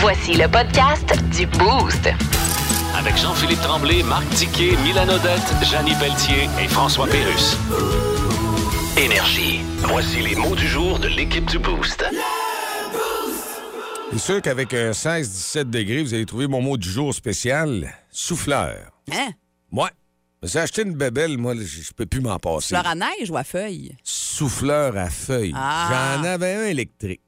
Voici le podcast du Boost. Avec Jean-Philippe Tremblay, Marc Tiquet, Milan Odette, Janine Pelletier et François Pérus. Énergie. Voici les mots du jour de l'équipe du Boost. C'est sûr qu'avec un 16-17 degrés, vous allez trouver mon mot du jour spécial, souffleur. Hein? Moi, j'ai acheté une bébelle, moi, je peux plus m'en passer. Fleur à neige ou à feuille? Souffleur à feuilles. Ah. J'en avais un électrique.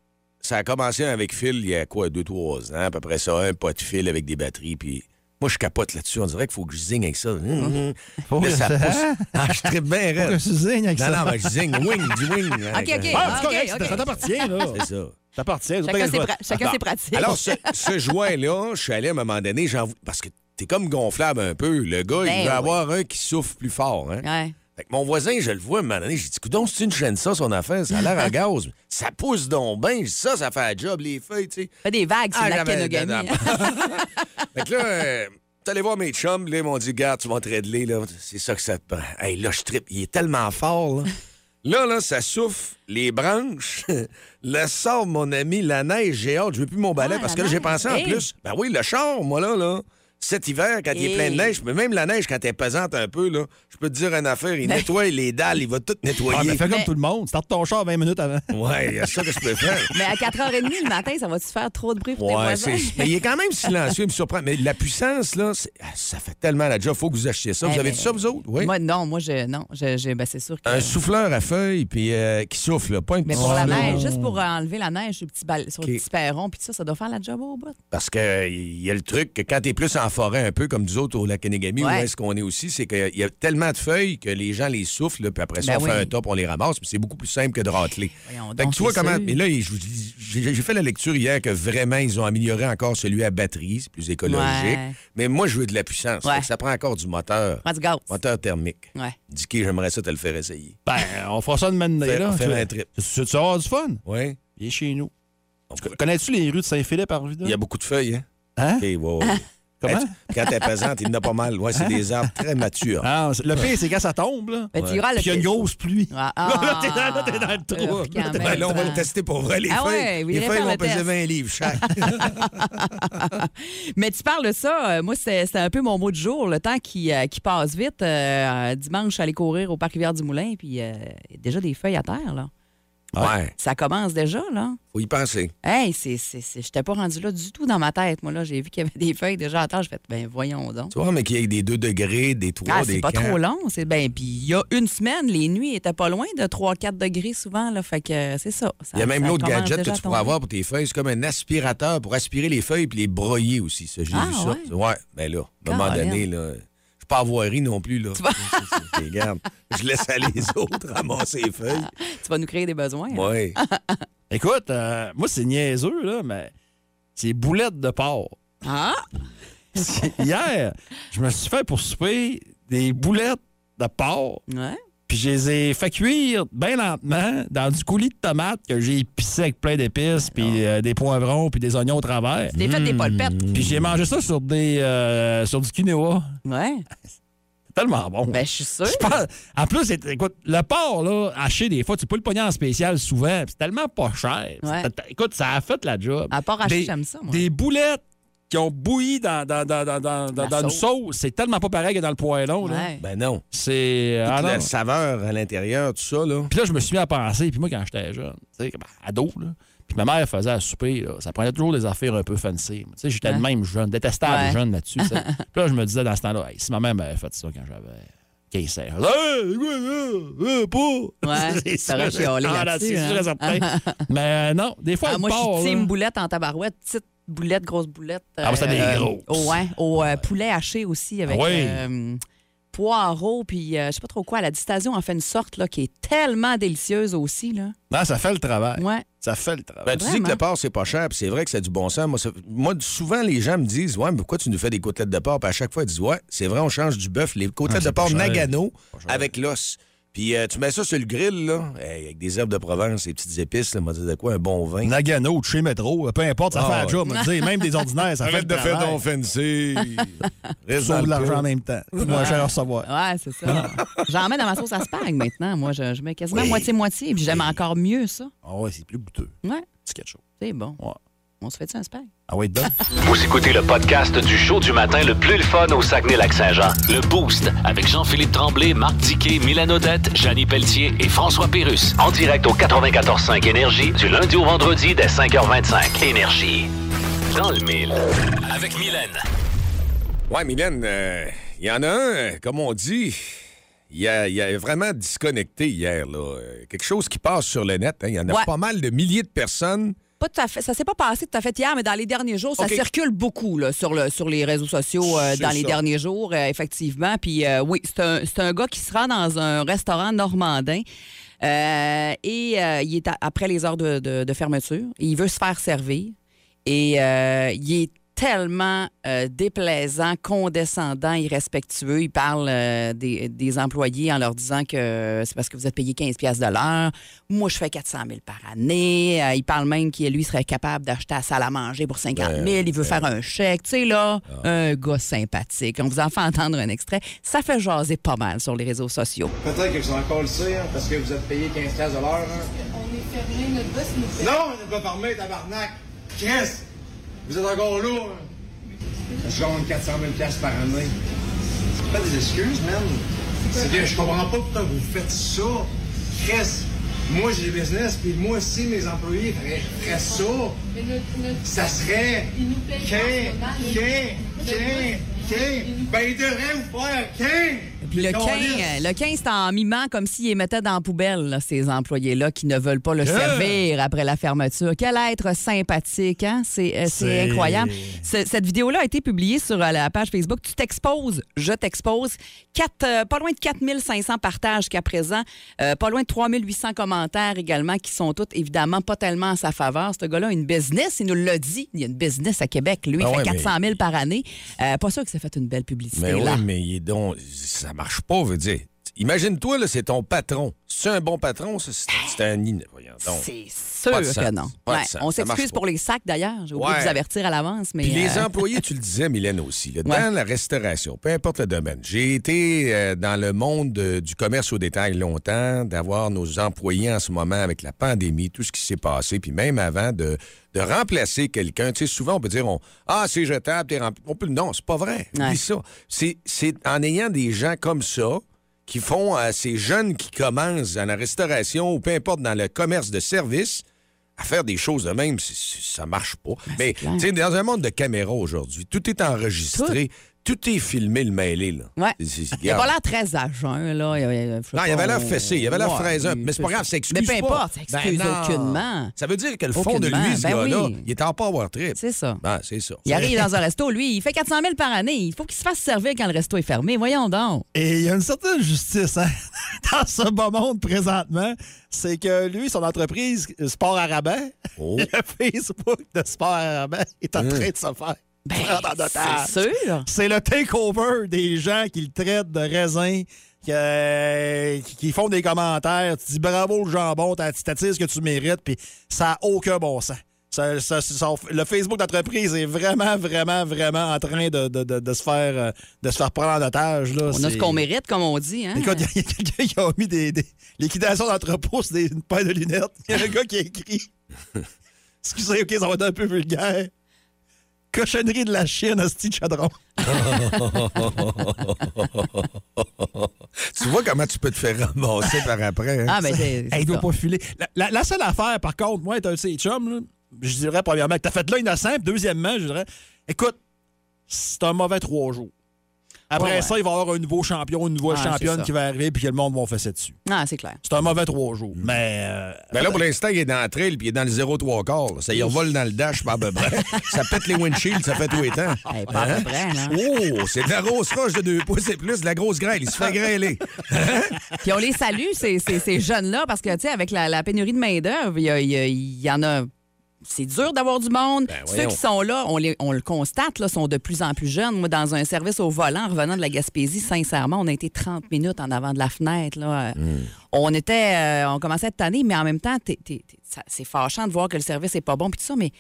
Ça a commencé avec fil il y a quoi, deux, trois ans, à peu près ça, un pas de fil avec des batteries, puis moi, je capote là-dessus. On dirait qu'il faut que je zigne avec ça. Hum, hum. Faut Là, que ça ça- pousse. Ah, je tripe bien Faut que tu zignes avec Non, ça. non, mais je zigne. Wing, du wing. OK, OK. Ouais, c'est Ah, correct, OK, ça- ça OK. t'appartient, là. C'est ça. Ça t'appartient. Chacun ses, pra- chacun ses pratiques. Alors, ce, ce joint-là, je suis allé à un moment donné, parce que t'es comme gonflable un peu. Le gars, Ben il veut oui. avoir un qui souffle plus fort. Hein? Ouais. Fait que mon voisin, je le vois à un moment donné, j'ai dit, coudonc, c'est une chaîne ça, son affaire, ça a l'air à gaz. Ça pousse donc bien. Ça, ça fait un job, les feuilles, tu sais. Fait des vagues sur Ah, la Kenogami. Fait que là, euh, allé voir mes chums, là, ils m'ont dit, garde, tu vas te régler, là. C'est ça que ça te prend. Hey, là, je tripe. Il est tellement fort, là. Là, là, ça souffle les branches. le sort, mon ami, la neige, j'ai hâte. Je veux plus mon balai Ah, parce que là, j'ai pensé en plus. Ben oui, le char, moi, là, là. Cet hiver, quand il est plein de neige, mais même la neige, quand elle est pesante un peu, là, je peux te dire une affaire, il nettoie les dalles, il va tout Ah, nettoyer. mais fais comme Mais- tout le monde. Starte ton char 20 minutes avant. Ouais, il y a ça que je peux faire. Mais à 4h30 le matin, ça va-tu faire trop de bruit pour tes Ouais, voisins? c'est- mais il est quand même silencieux, il me surprend. Mais la puissance, là, ah, ça fait tellement la job. Faut que vous achetiez ça. Vous Eh, avez mais- tout ça, vous autres? Oui. Moi, non, moi, je, non, je, je- ben, c'est sûr que. Un souffleur à feuilles puis euh, qui souffle, là, pas un mais petit pour la neige, juste pour enlever la neige sur le petit, bal- sur le OK. petit perron, puis ça, ça doit faire la job au bout. Parce qu'il y a le truc que quand t'es plus en forêt, un peu comme nous autres au lac Kenegami, où est-ce qu'on est aussi, c'est qu'il y a tellement de feuilles que les gens les soufflent, là, puis après ça, Ben on fait un top, on les ramasse, puis c'est beaucoup plus simple que de rateler. Voyons Fait que donc, tu vois comment. sûr. Mais là, j'ai fait la lecture hier que vraiment, ils ont amélioré encore celui à batterie, c'est plus écologique. Ouais. Mais moi, je veux de la puissance. Ouais. Fait que ça prend encore du moteur. Moteur thermique. Ouais. Dicky, j'aimerais ça te le faire essayer. Ben, on fera ça de maintenant. Faire- là. faire un trip. Tu, tu vas avoir du fun? Oui. Viens chez nous. Connais-tu les rues de Saint-Philippe à Arvida? Il y a beaucoup de feuilles, hein? Hein? Ouais. Comment? Quand t'es pesante, il y en a pas mal. Ouais, c'est des arbres très matures. Ah, le pire, c'est quand ça tombe, là. Ben, tu iras le- Puis il y a une grosse pluie. Ah, Là, t'es dans, là, t'es dans le trou. Ben, même. là, on va le tester pour vrai, les Ah feuilles. ouais, les feuilles vont le peser test. 20 livres chaque. Mais tu parles de ça, euh, moi, c'était un peu mon mot du jour, le temps qui, euh, qui passe vite. Euh, dimanche, je suis allée courir au parc Rivière-du-Moulin, puis euh, déjà des feuilles à terre, là. Ouais, Ça commence déjà, là. faut y penser. Hey, c'est, c'est, c'est- j'étais pas rendu là du tout dans ma tête. Moi, là, j'ai vu qu'il y avait des feuilles déjà à terre. Je fais, ben, voyons donc. Tu vois, mais qu'il y ait des 2 degrés, des 3, Ah, des c'est pas 4. trop long. C'est ben, puis il y a une semaine, les nuits étaient pas loin de 3-4 degrés souvent. Là, fait que c'est ça. Il y a même l'autre gadget que tu pourras avoir pour tes feuilles. C'est comme un aspirateur pour aspirer les feuilles puis les broyer aussi. Ça, j'ai Ah, vu ça. ouais? Ben là, à un moment donné, là, je suis pas avoirie non plus. Là. Regarde, je laisse aller les autres ramasser les feuilles. Tu vas nous créer des besoins. hein? Ouais. Écoute, euh, moi, c'est niaiseux, là, mais c'est boulettes de porc. Ah! Hier, je me suis fait pour souper des boulettes de porc, Ouais. Puis je les ai fait cuire bien lentement dans du coulis de tomates que j'ai épicé avec plein d'épices, puis euh, des poivrons, puis des oignons au travers. Tu t'es fait des polpettes. Puis j'ai mangé ça sur des euh, sur du quinoa. Ouais. C'est tellement bon. Ben, je suis. Je pense- en plus, c'est- écoute, le porc, là, haché des fois, tu peux le pogner en spécial souvent, puis c'est tellement pas cher. Ouais. C'est- Écoute, ça a fait la job. À part haché, Des- j'aime ça, moi. Des boulettes qui ont bouilli dans, dans, dans, dans, dans, dans- une sauce. c'est tellement pas pareil que dans le poêlon. Là. Ouais. Ben non. C'est. ah la saveur à l'intérieur, tout ça, là. Puis là, je me suis mis à penser, puis moi, quand j'étais jeune, tu sais, ado, là, puis ma mère faisait à souper, là, ça prenait toujours des affaires un peu fancy. Tu sais, j'étais Ouais. le même jeune, détestable Ouais. jeune là-dessus. puis là, je me disais dans ce temps-là, Hey, si ma mère m'avait fait ça quand j'avais 15 ans, hey, ça? Ouais, t'aurais sûr. chialé Ah, là-dessus, hein. Mais non, des fois, Ah, le moi, je suis team boulette en tabarouette, petite boulette, grosse boulette. Ah, moi, c'était des grosses. Au, ouais, au euh, poulet haché aussi avec Ah oui. euh, poireaux, puis euh, je sais pas trop quoi. La distation en fait une sorte là, qui est tellement délicieuse aussi. Là. non, ça fait le travail. Ouais. Ça fait le travail. Ben, tu dis que le porc, c'est pas cher, puis c'est vrai que c'est du bon sens. Moi, moi, souvent, les gens me disent Ouais, mais pourquoi tu nous fais des côtelettes de porc? Puis à chaque fois, ils disent Ouais, c'est vrai, on change du bœuf. Les côtelettes Ah, de porc. Nagano avec l'os. Puis euh, tu mets ça sur le grill, là, avec des herbes de Provence, des petites épices, là, m'a dit de quoi, un bon vin. Nagano, de chez Métro, peu importe, ça Ah, fait la ouais. job. dire, Même des ordinaires, ça fait Arrête le de faire ton fancy. Sauve de l'argent en même temps. Moins cher à recevoir. Ouais, c'est ça. J'en mets dans ma sauce à spag maintenant. Moi, je, je mets quasiment Oui. moitié-moitié, puis j'aime encore mieux ça. Ah ouais, c'est plus goûteux. Ouais, C'est quelque chose. c'est bon. Ouais. On se fait un spag? Ah donc. Vous écoutez le podcast du show du matin le plus le fun au Saguenay-Lac-Saint-Jean. Le Boost avec Jean-Philippe Tremblay, Marc Tiquet, Milan Odette, Janine Pelletier et François Pérus. En direct au 94.5 Énergie du lundi au vendredi dès 5h25. Énergie. Dans le mille. Avec Mylène. Ouais, Mylène, euh, il y en a un, euh, comme on dit, il a, il a vraiment disconnecté hier. Là. Euh, Quelque chose qui passe sur le net. hein. Il y en a Ouais. pas mal de milliers de personnes. Pas tout à fait, ça s'est pas passé tout à fait hier, mais dans les derniers jours, ça circule beaucoup là, sur, le, sur les réseaux sociaux euh, dans les derniers jours, euh, effectivement. Puis euh, oui, c'est un, un gars qui se rend dans un restaurant normandin. et il est à- après les heures de, de- de fermeture. Il veut se faire servir. Et euh, il est tellement euh, déplaisant, condescendant, irrespectueux. Il parle euh, des, des employés en leur disant que c'est parce que vous êtes payé 15 pièces de l'heure. Moi, je fais 400 000 par année. Euh, il parle même qu'il lui serait capable d'acheter la salle à manger pour 50 000. Ben, il veut faire un chèque. Tu sais, là, Ah. un gars sympathique. On vous en fait entendre un extrait. Ça fait jaser pas mal sur les réseaux sociaux. Peut-être que vous en encore le hein, parce que vous êtes payé 15 piastres de l'heure. hein. On est fermé, notre boss nous fait. Non, on n'est pas fermé, tabarnak! Chris! Vous êtes encore là, hein? Je gagne 400 000 piastres par année. C'est pas des excuses, man. C'est que je comprends pas pourquoi vous faites ça. Chris! Moi, j'ai le business, puis moi aussi, mes employés feraient, ça. Mais notre, notre, Ça serait... il nous paye Qu'un, pas en ce moment, qu'un, qu'un, qu'un. Ben, il devrait vous faire qu'un! Puis le 15, le 15 c'est en mimant comme s'il les mettait dans la poubelle, là, ces employés-là qui ne veulent pas le servir après la fermeture. Quel être sympathique, hein? C'est euh, c'est incroyable. Ce- cette vidéo-là a été publiée sur euh, la page Facebook. Tu t'exposes, je t'expose. Quatre, euh, pas loin de 4500 partages jusqu'à présent. Euh, pas loin de 3800 commentaires également qui sont tous évidemment pas tellement en sa faveur. Ce gars-là a une business, il nous l'a dit. Il y a une business à Québec. Lui, il Ah fait ouais, 400 000 par année. Euh, pas sûr que ça fait une belle publicité. Mais là. mais il est donc, ça marche pas, veut dire. Imagine-toi, là, c'est ton patron. C'est un bon patron, ça, c'est un. C'est sûr que non. Ouais, on s'excuse pour les sacs d'ailleurs. J'ai oublié Ouais. de vous avertir à l'avance. Mais Puis les euh, employés, tu le disais, Mylène aussi, là, dans Ouais. la restauration, peu importe le domaine. J'ai été euh, dans le monde de- du commerce au détail longtemps, d'avoir nos employés en ce moment avec la pandémie, tout ce qui s'est passé, puis même avant de, de remplacer quelqu'un. Tu sais, souvent, on peut dire, on, ah, c'est jetable, t'es rempli. On peut, non, c'est pas vrai. Ça. C'est en ayant des gens comme ça qui font à ces jeunes qui commencent dans la restauration ou peu importe dans le commerce de service à faire des choses de même, ça marche pas. Mais clair. tu sais, dans un monde de caméras aujourd'hui, tout est enregistré, tout, est filmé le mêlé. Là. Ouais. Il n'a pas l'air très à jeun, là. Il, avait- Non, il avait l'air fessé, il avait l'air Ouais, Mais c'est pas grave, ça excuse Mais peu pas. importe, ça excuse Ben non. aucunement. Ça veut dire que le fond de lui, ce ben gars-là, oui. il est en power trip. C'est ça. Ben, c'est ça. Il arrive dans un resto, lui, il fait 400 000 par année. Il faut qu'il se fasse servir quand le resto est fermé. Voyons donc. Et il y a une certaine justice hein, dans ce beau monde présentement. C'est que lui, son entreprise Sport Arabais, Oh. le Facebook de Sport Arabais est en train de se faire. Ben, C'est sûr. C'est le takeover des gens qui le traitent de raisin, qui, euh, qui- font des commentaires. Tu dis bravo le jambon, t'as t'attires ce que tu mérites, puis ça n'a aucun bon sens. Ça- ça- ça- le Facebook d'entreprise est vraiment, vraiment, vraiment en train de, de- de- de se, faire, de se faire prendre en otage. Là. On a C'est- ce qu'on mérite, comme on dit. Hein? Écoute, il y a quelqu'un qui a mis des, des liquidations d'entrepôt sur des, une paire de lunettes. Il y a un gars qui a écrit Excusez, OK, ça va être un peu vulgaire. Cochonnerie de la Chine, hostie de chadron. Tu vois comment tu peux te faire ramasser par après. hein? Ah, ben, c'est. Hey, il doit pas filer. La, la- la seule affaire, par contre, moi, être un de ces chums, là, je dirais, premièrement, que t'as fait là innocent, puis deuxièmement, je dirais, écoute, c'est un mauvais trois jours. Après Ouais, ouais. ça, il va y avoir un nouveau champion, une nouvelle Ah, championne qui va arriver, puis que le monde va fesser dessus. Ah, c'est clair. C'est un mauvais trois jours. Mais. euh, Ben là, pour l'instant, il est dans le trail puis il est dans le 0-3 quarts. là. Ça y revole dans le dash, pas à peu près. ça pète les windshields, ça fait tout les temps. Hey, pas à peu près, là. Oh, c'est de la grosse roche de deux pouces et plus, de la grosse grêle. Il se fait grêler. Puis on les salue, ces, ces- ces jeunes-là, parce que, tu sais, avec la, la pénurie de main-d'œuvre, y, y il y en a. C'est dur d'avoir du monde. Ben, Ceux qui sont là, on, les- on le constate, là, sont de plus en plus jeunes. Moi, dans un service au volant, en revenant de la Gaspésie, sincèrement, on a été 30 minutes en avant de la fenêtre. Là. Hmm. On était, euh, on commençait à être tanné, mais en même temps, c'est fâchant de voir que le service est pas bon, puis tout ça, mais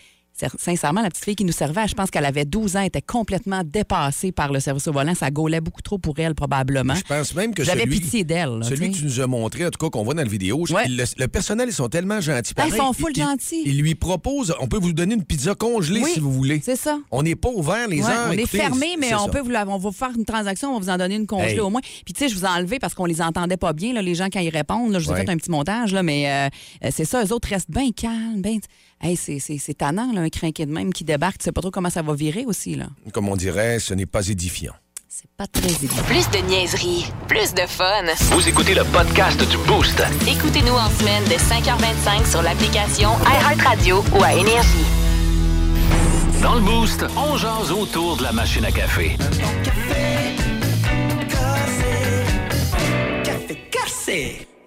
Sincèrement, la petite fille qui nous servait, je pense qu'elle avait 12 ans, était complètement dépassée par le service au volant. Ça gaulait beaucoup trop pour elle, probablement. Je pense même que J'avais pitié d'elle. celui que tu nous as montré, en tout cas, qu'on voit dans la vidéo, Ouais. le, le personnel, ils sont tellement gentils. Ah, ils sont full Ils- gentils. Ils lui proposent, on peut vous donner une pizza congelée Oui, si vous voulez. C'est ça. On n'est pas ouvert les Ouais, heures. on est fermé, mais on peut vous, on va vous faire une transaction, on va vous en donner une congelée Hey. au moins. Puis tu sais, je vous ai enlevé parce qu'on les entendait pas bien, là, les gens quand ils répondent. là, je vous ai Ouais. fait un petit montage, là, mais euh, euh, c'est ça, eux autres restent bien calmes. Ben, hey, c'est, c'est, c'est tannant, là, un crinqué de même qui débarque. Tu sais pas trop comment ça va virer aussi. là. Comme on dirait, ce n'est pas édifiant. C'est pas très évident. Plus de niaiserie, plus de fun. Vous écoutez le podcast du Boost. Écoutez-nous en semaine de 5h25 sur l'application iHeartRadio ou à Énergie. Dans le Boost, on jase autour de la machine à café.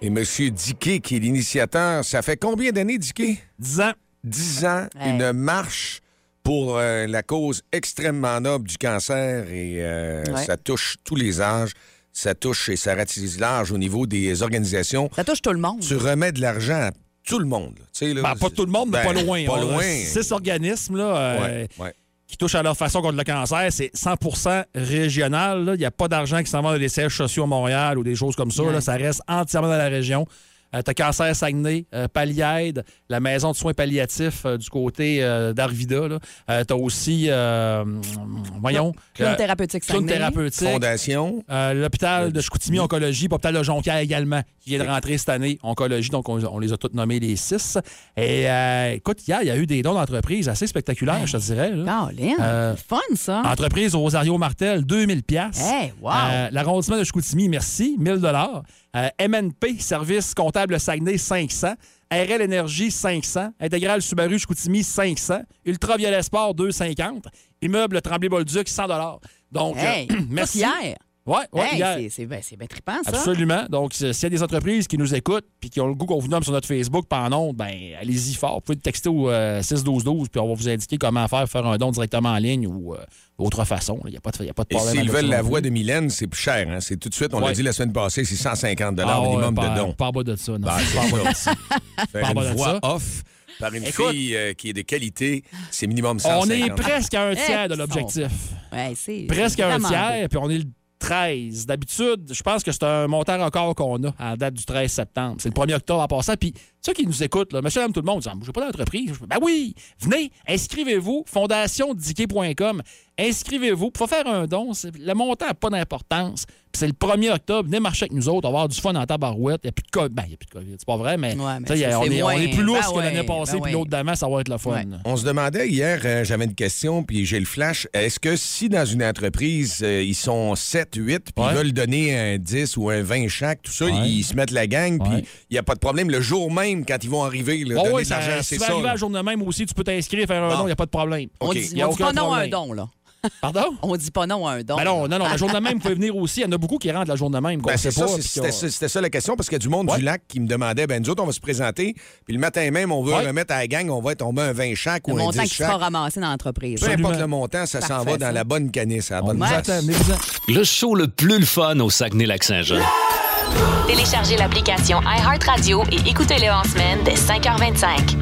Et M. Diquet, qui est l'initiateur, ça fait combien d'années, Diquet? 10 ans. 10 ans, une marche pour euh, la cause extrêmement noble du cancer et euh, Ouais. ça touche tous les âges. Ça touche et ça ratisse large au niveau des organisations. Ça touche tout le monde. Tu remets de l'argent à tout le monde. là. Tu sais, là, Ben, pas tout le monde, mais ben, pas loin. Pas loin. Six organismes là, euh, Ouais, ouais. qui touchent à leur façon contre le cancer. C'est 100% régional. là. Il n'y a pas d'argent qui s'en va dans les sièges sociaux à Montréal ou des choses comme ça. Ouais. là. Ça reste entièrement dans la région. Euh, T'as Cancer Saguenay, euh, Palliaide, la maison de soins palliatifs euh, du côté euh, d'Arvida. T'as aussi, euh, voyons, Clown euh, thérapeutique Saguenay. thérapeutique. Fondation. Euh, L'hôpital de Chicoutimi, Oncologie, l'hôpital de Jonquière également, qui vient de rentrer cette année, Oncologie, donc on, on les a tous nommés les six. Et euh, écoute, hier, il y a eu des dons d'entreprise assez spectaculaires, je te dirais. là. Euh, fun, ça. Entreprise Rosario Martel, 2000 pièces. Hey, wow. L'arrondissement de Chicoutimi, merci, 1000 dollars. MNP, service comptable Saguenay, 500. RL Énergie, 500. Intégrale Subaru Chicoutimi, 500. Ultraviolet Sport, 250. Immeuble Tremblay-Bolduc, 100 dollars. Donc, hey, euh, merci. hier. Ouais, ouais, Hey, hier. c'est, c'est, ben, bien trippant, ça. Absolument. Donc, s'il y a des entreprises qui nous écoutent puis qui ont le goût qu'on vous nomme sur notre Facebook pendant ondes, ben allez-y fort. Vous pouvez texter au euh, 6-12-12 puis on va vous indiquer comment faire, faire un don directement en ligne ou euh, d'autre façon. Il n'y a, pas de- il y a pas de Et problème. s'ils veulent la voix de Mylène, c'est plus cher. hein. C'est tout de suite, on l'a Ouais. dit la semaine passée, c'est 150 Ah, ouais, minimum pas, de dons. Pas en bas de ça, non. Ben, Pas en bas de ça. Faire une de voix ça. off par une Écoute, fille euh, qui est de qualité, c'est minimum 150. On est presque à un tiers de l'objectif. Ouais, c'est, Presque à un tiers, puis on est le 13. D'habitude, je pense que c'est un montant record qu'on a à la date du 13 septembre. C'est le 1er octobre en passant. Puis ceux qui nous écoutent, là, monsieur, tout le monde, disent, je pas d'entreprise. Ben oui, venez, inscrivez-vous, fondationdiquet.com. Inscrivez-vous. Il faut faire un don. C'est- Le montant n'a pas d'importance. Puis c'est le 1er octobre. Venez marcher avec nous autres. On va avoir du fun en tabarouette. Il n'y a plus de COVID. Ben, il n'y a plus de COVID. C'est pas vrai, mais, Ouais, mais c'est- on, c'est est, on est plus lourd ben que l'année ouais, passée. ben puis l'autre d'avant, ça va être le fun. Ouais. On se demandait hier, euh, j'avais une question, puis j'ai le flash. Est-ce que si dans une entreprise, euh, ils sont 7, 8, puis Ouais. ils veulent donner un 10 ou un 20 chaque, tout ça, Ouais. ils se mettent la gang, Ouais. puis il n'y a pas de problème le jour même, quand ils vont arriver, là, Oh donner de ça, l'argent, si c'est tu vas ça. arriver la journée même aussi, tu peux t'inscrire, faire un Bon. don, il n'y a pas de problème. On dit, Y a on dit aucun pas non à un don, là. Pardon? On dit pas non à un don. Ben non, non, non, la journée même, vous pouvez venir aussi. Il y en a beaucoup qui rentrent la journée même, qu'on Ben, c'est pas. ça, c'était ça, la question, parce qu'il y a du monde Ouais. du lac qui me demandait, ben nous autres, on va se présenter, puis le matin même, on veut Ouais. remettre à la gang, on va être, on met un 20 chaque Le ou un montant 10 qui sera chaque. ramassé dans l'entreprise. Peu importe le montant, ça s'en va dans ça. la bonne canisse, à la On bonne. Le show le plus le fun au Saguenay-Lac-Saint-Jean. Téléchargez l'application iHeartRadio et écoutez-le en semaine dès 5h25.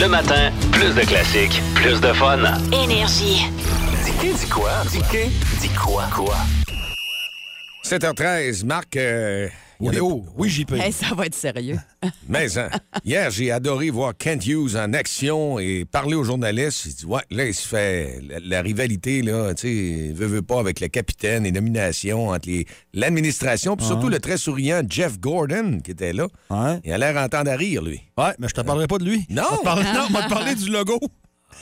Le matin, plus de classiques, plus de fun. Énergie. Dis dis quoi? Dis dis quoi? Quoi? 7h13, Marc, euh, est où? Oui, j'y peux. Hey, ça va être sérieux. Mais hein, hier, j'ai adoré voir Kent Hughes en action et parler aux journalistes. Il dit Ouais, là, il se fait la, la rivalité, là, tu sais, veut, veut pas avec le capitaine et nomination entre les- l'administration, puis surtout le très souriant Jeff Gordon qui était là. Ouais. Il a l'air entendre à rire, lui. Ouais, mais je te parlerai pas de lui. Non. Non, on va te parler du logo.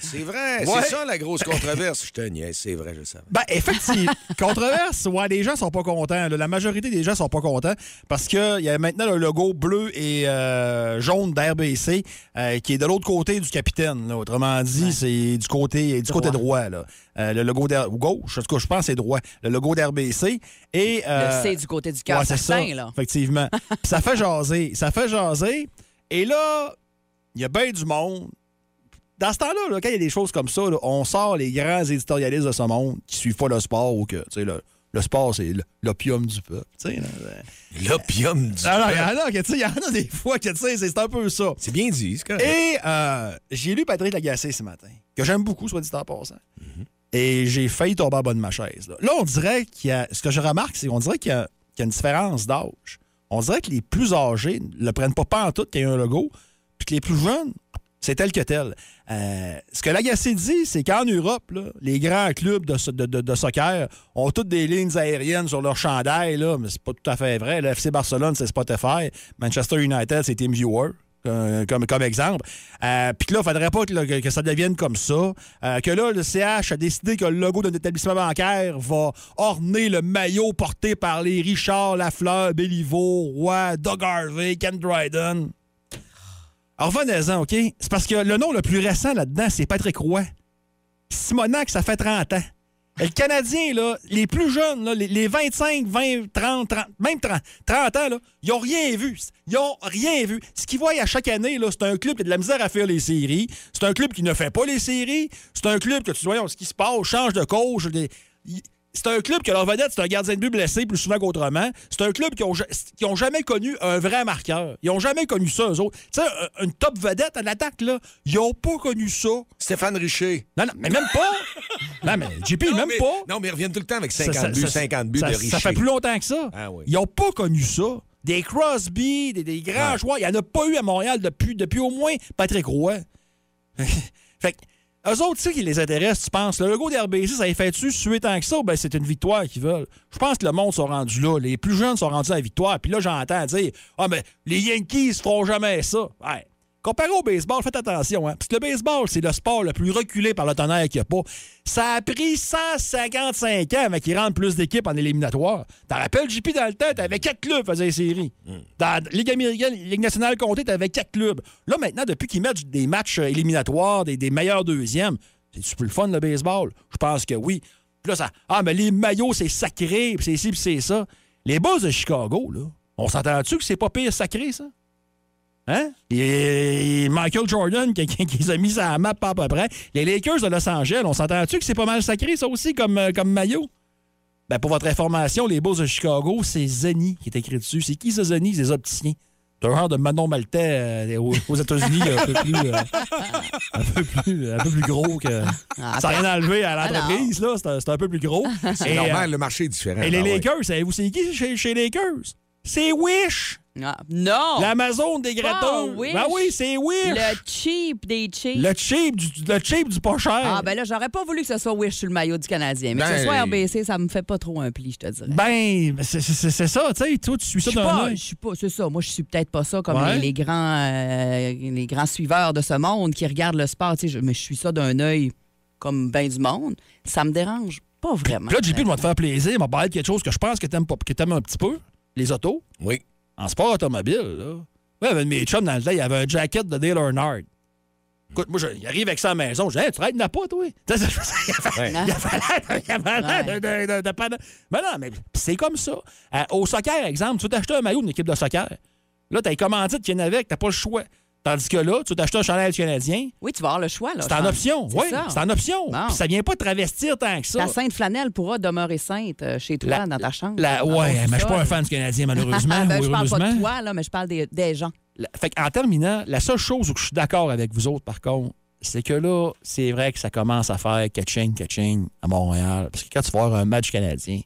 C'est vrai, Ouais. c'est ça la grosse controverse. Je te niaise, c'est vrai, je savais. Ben, effectivement, controverse, ouais, les gens sont pas contents. là. La majorité des gens sont pas contents parce qu'il y a maintenant le logo bleu et euh, jaune d'RBC euh, qui est de l'autre côté du capitaine. là. Autrement dit, c'est du côté, du côté droit. là. Euh, le logo ou gauche, en tout cas, je pense que c'est droit. Le logo d'RBC. Et, euh, Le C du côté du cœur, ouais, c'est ça, là. effectivement. Ça fait jaser. Ça fait jaser. Et là, il y a bien du monde. Dans ce temps-là, là, quand il y a des choses comme ça, là, on sort les grands éditorialistes de ce monde qui suivent pas le sport ou que, tu sais, le, Le sport, c'est l'opium du peuple. là. L'opium du. Alors, y peuple. il y en a des fois que tu sais, c'est un peu ça. C'est bien dit, c'est correct. Et euh, j'ai lu Patrick Lagacé ce matin, que j'aime beaucoup, soit dit en passant. Et j'ai failli tomber en bas de ma chaise. Là, Là, on dirait qu'il y a. Ce que je remarque, c'est qu'on dirait qu'il y, a qu'il y a une différence d'âge. On dirait que les plus âgés ne le prennent pas pas en tout qu'il y a un logo, puis que les plus jeunes, c'est tel que tel. Euh, ce que Lagacé dit, c'est qu'en Europe, les grands clubs de, so- de- de- de soccer ont toutes des lignes aériennes sur leur chandail, là, mais c'est pas tout à fait vrai. Le FC Barcelone, c'est Spotify. Manchester United, c'est TeamViewer. euh, comme, exemple. Euh, Puis là, il faudrait pas que, ça devienne comme ça. Que là, le CH a décidé que le logo d'un établissement bancaire va orner le maillot porté par les Richard Lafleur, Béliveau, Roy, Doug Harvey, Ken Dryden. Alors, revenez-en, OK? C'est parce que le nom le plus récent là-dedans, c'est Patrick Roy. Simonac, ça fait 30 ans. Et le Canadien, là, les plus jeunes, là, les, les 25, 20, 30, 30, même 30, 30 ans, là, ils n'ont rien vu. Ils n'ont rien vu. Ce qu'ils voient à chaque année, c'est un club qui a de la misère à faire les séries. C'est un club qui ne fait pas les séries. C'est un club que tu vois ce qui se passe, change de coach. des- C'est un club que leur vedette, c'est un gardien de but blessé plus souvent qu'autrement. C'est un club qui ont, qui ont jamais connu un vrai marqueur. Ils ont jamais connu ça, eux autres. Tu sais, un- une top vedette à l'attaque, là, ils ont pas connu ça. Stéphane Richer. Non, non, mais même pas. non, mais JP, non, même mais, pas. Non, mais ils reviennent tout le temps avec Ça- 50 ça- buts, ça- 50 buts ça- de ça Richer. fait plus longtemps que ça. Ah oui. Ils n'ont pas connu ça. Des Crosby, des, des grands Ouais. joueurs. Il n'y en a pas eu à Montréal depuis, depuis au moins Patrick Roy. fait que, eux autres, tu sais qui les intéresse, tu penses. Le logo d'RBC, ça les fait-tu suer tant que ça? Ben, c'est une victoire qu'ils veulent. Je pense que le monde sont rendus là. Les plus jeunes sont rendus à la victoire. Puis là, j'entends dire Ah, mais les Yankees feront jamais ça. Ouais. Comparé au baseball, faites attention, hein, parce que le baseball, c'est le sport le plus reculé par le tonnerre qu'il n'y a pas. Ça a pris 155 ans avant qu'il rentre plus d'équipes en éliminatoire. T'en rappelles, JP, dans le temps, t'avais quatre clubs qui faisaient les séries. Dans la Ligue américaine, Ligue nationale comptée, t'avais quatre clubs. Là, maintenant, depuis qu'ils mettent des matchs euh, éliminatoires, des, des meilleurs deuxièmes, c'est plus le fun, le baseball? Je pense que oui. Puis là, ça. Ah, mais les maillots, c'est sacré, puis c'est ci, puis c'est ça. Les Bulls de Chicago, là, on s'entend-tu que c'est pas pire sacré, ça? Hein? Et Michael Jordan qui, qui- qui les a mis à la map pas à peu près. Les Lakers de Los Angeles, on s'entend-tu que c'est pas mal sacré, ça aussi, comme, euh, comme maillot? Ben, pour votre information, les Bulls de Chicago, c'est Zeni qui est écrit dessus. C'est qui ce Zeni? C'est les opticiens. C'est un genre de Manon Maltais euh, aux, aux États-Unis, un, peu plus, euh, un, peu plus, un peu plus gros que. Ah, ça n'a rien enlevé à Ah, l'entreprise, là. C'est un, c'est un peu plus gros. C'est Et, normal, euh, le marché est différent. et les Ah ouais. Lakers, savez-vous c'est qui chez, chez les Lakers? C'est Wish! Ah, non! L'Amazon des gratteurs. Wish. Ben oui, c'est Wish. Le cheap des cheap. Le cheap du, le cheap du pas cher. Ah, ben là, j'aurais pas voulu que ce soit Wish sur le maillot du Canadien. Mais que Ben- ce soit RBC, ça me fait pas trop un pli, je te dirais. Ben, c'est- ça, tu sais. Toi, tu suis Je ça d'un je suis pas, c'est ça. Moi, je suis peut-être pas ça comme Ouais. les, les grands, euh, les grands suiveurs de ce monde qui regardent le sport. tu sais, je- mais je suis ça d'un œil comme ben du monde. Ça me dérange pas vraiment. Puis là, JP, va te faire plaisir. m'a parlé de quelque chose que je pense que t'aimes pas- que t'aimes un petit peu. Les autos? Oui. En sport automobile, là. Ouais, avec mes chums dans le temps, il y avait un jacket de Dale Earnhardt. Écoute, moi, il arrive avec ça à la maison. Je dis, Hey, tu raides pas, toi? Tu sais, Il y avait- l'air- de- Mais non, mais c'est comme ça. Euh, au soccer, exemple, tu veux t'acheter un maillot d'une équipe de soccer. Là, t'as les commandites qui viennent avec, t'as pas le choix. Tandis que là, tu veux t'acheter un chandail du Canadien, Oui, tu vas avoir le choix. là, c'est en option. Oui, c'est en option. Bon. Puis ça vient pas te travestir tant que ça. Ta sainte flanelle pourra demeurer sainte euh, chez toi, La- dans ta chambre. La, ton ouais, mais je suis pas un fan du Canadien, malheureusement. ben, je parle pas de toi, là, mais je parle des, des gens. La- Fait en terminant, la seule chose où je suis d'accord avec vous autres, par contre, c'est que là, c'est vrai que ça commence à faire catching, catching à Montréal. Parce que quand tu vas voir un match canadien,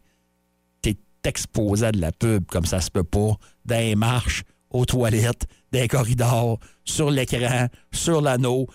t'es exposé à de la pub comme ça se peut pas, dans les marches, aux toilettes, corridors, sur l'écran, sur l'anneau.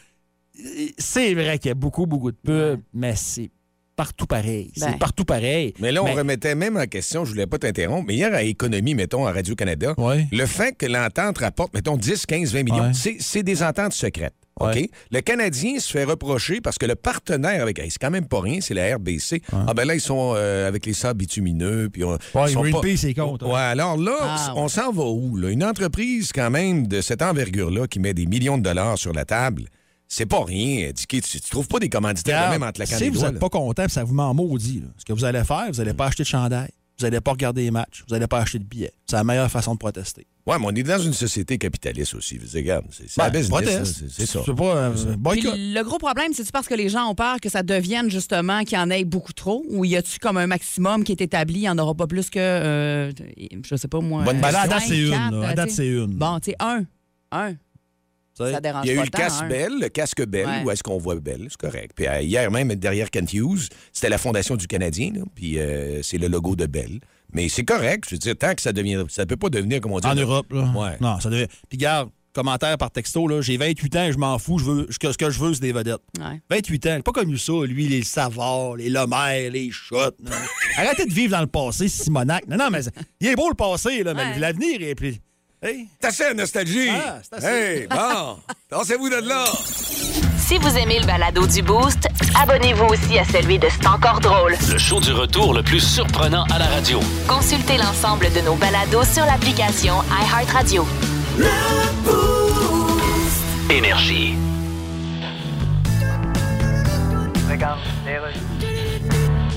C'est vrai qu'il y a beaucoup, beaucoup de pubs, mais c'est partout pareil. Ben. C'est partout pareil. Mais là, on Mais- remettait même en question, je voulais pas t'interrompre, mais hier à Économie, mettons, à Radio-Canada, Ouais. le fait que l'entente rapporte, mettons, 10, 15, 20 millions, Ouais. c'est des ententes secrètes. OK? Ouais. Le Canadien se fait reprocher parce que le partenaire avec. hey, c'est quand même pas rien, c'est la RBC. Ah, ben là, ils sont euh, avec les sables bitumineux. Puis on, Ouais, ils sont Greenpeace, c'est contre, Ouais, alors là, Ah, on s'en va où? là? Une entreprise, quand même, de cette envergure-là, qui met des millions de dollars sur la table, c'est pas rien. Dicky, tu, tu trouves pas des commanditaires de même en te la si vous n'êtes pas content, ça vous m'en maudit, là, ce que vous allez faire, vous n'allez pas acheter de chandail. Vous n'allez pas regarder les matchs, vous n'allez pas acheter de billets. C'est la meilleure façon de protester. Ouais, mais on est dans une société capitaliste aussi. Vous regarde, c'est c'est la Ben, business. proteste. là, C'est c'est ça. C'est pas euh, Puis boycott. le gros problème, c'est-tu parce que les gens ont peur que ça devienne justement qu'il y en ait beaucoup trop ou y a-tu comme un maximum qui est établi, il n'y en aura pas plus que, euh, je sais pas moi. Bonne euh, cinq, c'est une. À date, c'est une. Bon, tu sais, un. Un. Ça dérange Il y a eu le casque un. Belle, le casque Belle, Ouais. où est-ce qu'on voit Belle, c'est correct. Puis euh, hier même, derrière Kent Hughes, c'était la Fondation du Canadien, là, puis euh, c'est le logo de Belle. Mais c'est correct, je veux dire, tant que ça devient... Ça peut pas devenir, comme on dit... En là- Europe, là. Ouais. Non, ça devait. Puis garde, commentaire par texto, là, j'ai 28 ans et je m'en fous, je veux, ce que, ce que je veux, c'est des vedettes. Ouais. 28 ans, pas connu ça, lui, les Savards, les Lemaire, les Shots. non. Arrêtez de vivre dans le passé, Simonac. Non, non, mais il est beau le passé, là, mais Ouais. l'avenir est plus. Hey, C'est assez la nostalgie! Ah, c'est assez. Hey, bon! Pensez-vous de là! Si vous aimez le balado du Boost, abonnez-vous aussi à celui de C'est encore drôle. Le show du retour le plus surprenant à la radio. Consultez l'ensemble de nos balados sur l'application iHeartRadio. Énergie.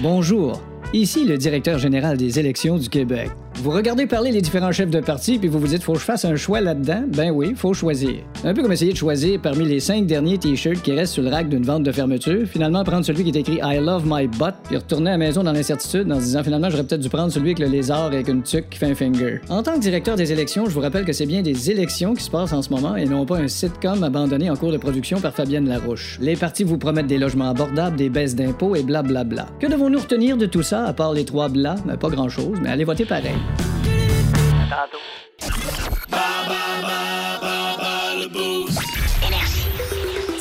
Bonjour, ici le directeur général des élections du Québec. Vous regardez parler les différents chefs de parti puis vous vous dites faut que je fasse un choix là-dedans? Ben oui, faut choisir. Un peu comme essayer de choisir parmi les cinq derniers t-shirts qui restent sur le rack d'une vente de fermeture, finalement prendre celui qui est écrit I love my butt puis retourner à la maison dans l'incertitude en se disant finalement j'aurais peut-être dû prendre celui avec le lézard avec une tuque qui finger. En tant que directeur des élections, je vous rappelle que c'est bien des élections qui se passent en ce moment et non pas un sitcom abandonné en cours de production par Fabienne Larouche. Les partis vous promettent des logements abordables, des baisses d'impôts et blablabla. Que devons-nous retenir de tout ça à part les trois blas Ben, Pas grand-chose, mais allez voter pareil.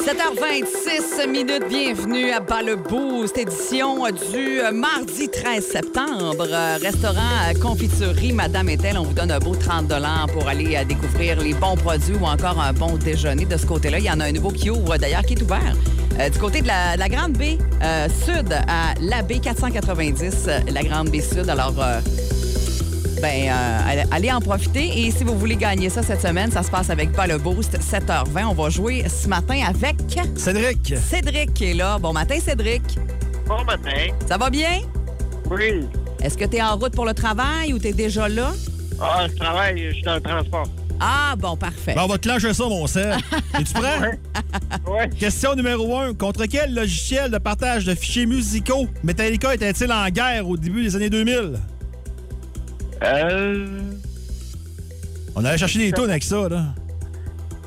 7h26 minutes, bienvenue à Bas le Boost, édition du euh, mardi 13 septembre. Euh, Restaurant euh, Confiturerie Madame Etel, on vous donne un beau 30 pour aller découvrir les bons produits ou encore un bon déjeuner de ce côté-là. Il y en a un nouveau qui ouvre d'ailleurs, qui est ouvert. du côté de la, de la Grande Baie Sud, à la baie 490, euh, la Grande Baie Sud. Alors, ben, euh, allez- en profiter. Et si vous voulez gagner ça cette semaine, ça se passe avec Pas le Boost, 7h20. On va jouer ce matin avec Cédric, Cédric qui est là. Bon matin, Cédric. Bon matin. Ça va bien? Oui. Est-ce que tu es en route pour le travail ou tu es déjà là? Ah, je travaille, je suis dans le transport. Ah, bon, parfait. ben, on va te clencher ça, mon cerf. Es-tu prêt? Ouais. Question numéro 1. Contre quel logiciel de partage de fichiers musicaux Metallica était-il en guerre au début des années 2000? Euh. On allait chercher des tunes avec ça, là.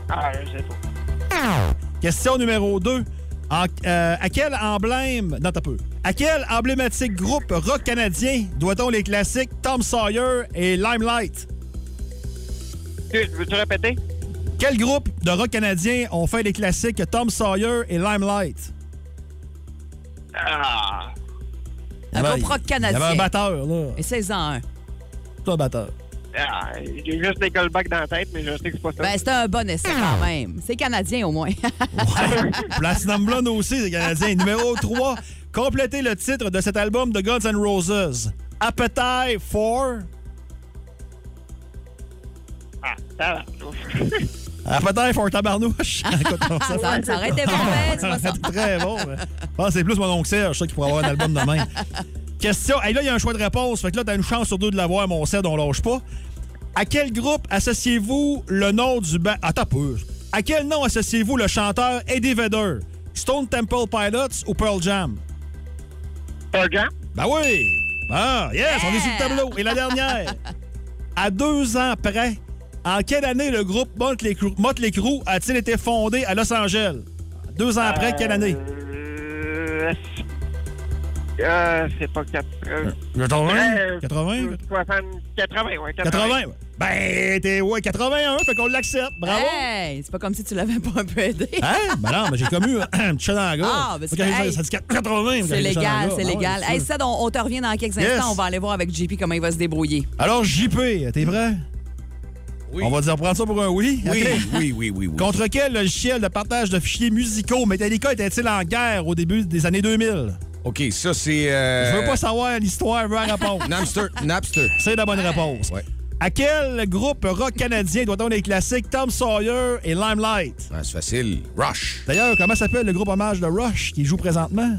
Ah, je sais pas. Question numéro 2. à quel emblème. Non, t'as peu. À quel emblématique groupe rock canadien doit-on les classiques Tom Sawyer et Limelight? Tu- Veux-tu répéter? Quel groupe de rock canadien ont fait les classiques Tom Sawyer et Limelight? Ah. Un groupe rock Il y avait canadien. un batteur, là. Et 16 ans un. Toi, un batteur? ah J'ai juste des callbacks dans la tête, mais je sais que c'est pas ça. Ben, c'est un bon essai quand même. C'est canadien au moins. Platinum Blonde aussi, c'est canadien. Numéro 3. Complétez le titre de cet album de Guns N' Roses. Appetite for. Ah, ça va. Appetite for tabarnouche. Écoute, on s'en ça, ça aurait été bon, mais c'est pas ça. C'est très bon. pense que c'est plus mon oncle Serge, ça, qui pourrait avoir un album de Question. Hey, là, il y a un choix de réponse. Fait que là, t'as une chance sur deux de l'avoir, mon Serge, on lâche pas. À quel groupe associez-vous le nom du band. Attends un peu. À quel nom associez-vous le chanteur Eddie Vedder? Stone Temple Pilots ou Pearl Jam? Pas Jean? Ben oui! Ah, yes, on est sur le tableau. Et la dernière. À deux ans près, en quelle année le groupe Motley Crue, Motley Crue a-t-il été fondé à Los Angeles? Deux ans après, quelle année? Euh. C'est pas 4. Euh, 80? euh, 80? 60, 80, ouais. 80. 80? ouais. Ben, t'es, ouais, 81, fait qu'on l'accepte. Bravo! Hey, c'est pas comme si tu l'avais pas un peu aidé. Hein? Ben non, ben j'ai commu un petit chat dans la gorge. Ah, ben c'est hey, ça dit 80. C'est légal, c'est légal. Hey, ça, on, on te revient dans quelques Yes. instants. On va aller voir avec JP comment il va se débrouiller. Alors, JP, t'es prêt? Oui. On va dire prendre ça pour un oui? Oui, oui, oui, oui, oui. Contre quel logiciel de partage de fichiers musicaux Metallica était-il en guerre au début des années 2000? OK, ça, c'est... euh, Je veux pas savoir l'histoire, je veux la réponse. Napster. Napster. C'est la bonne réponse. Ouais. À quel groupe rock canadien doit-on les classiques Tom Sawyer et Limelight? Ah, c'est facile. Rush. D'ailleurs, comment s'appelle le groupe hommage de Rush qui joue présentement?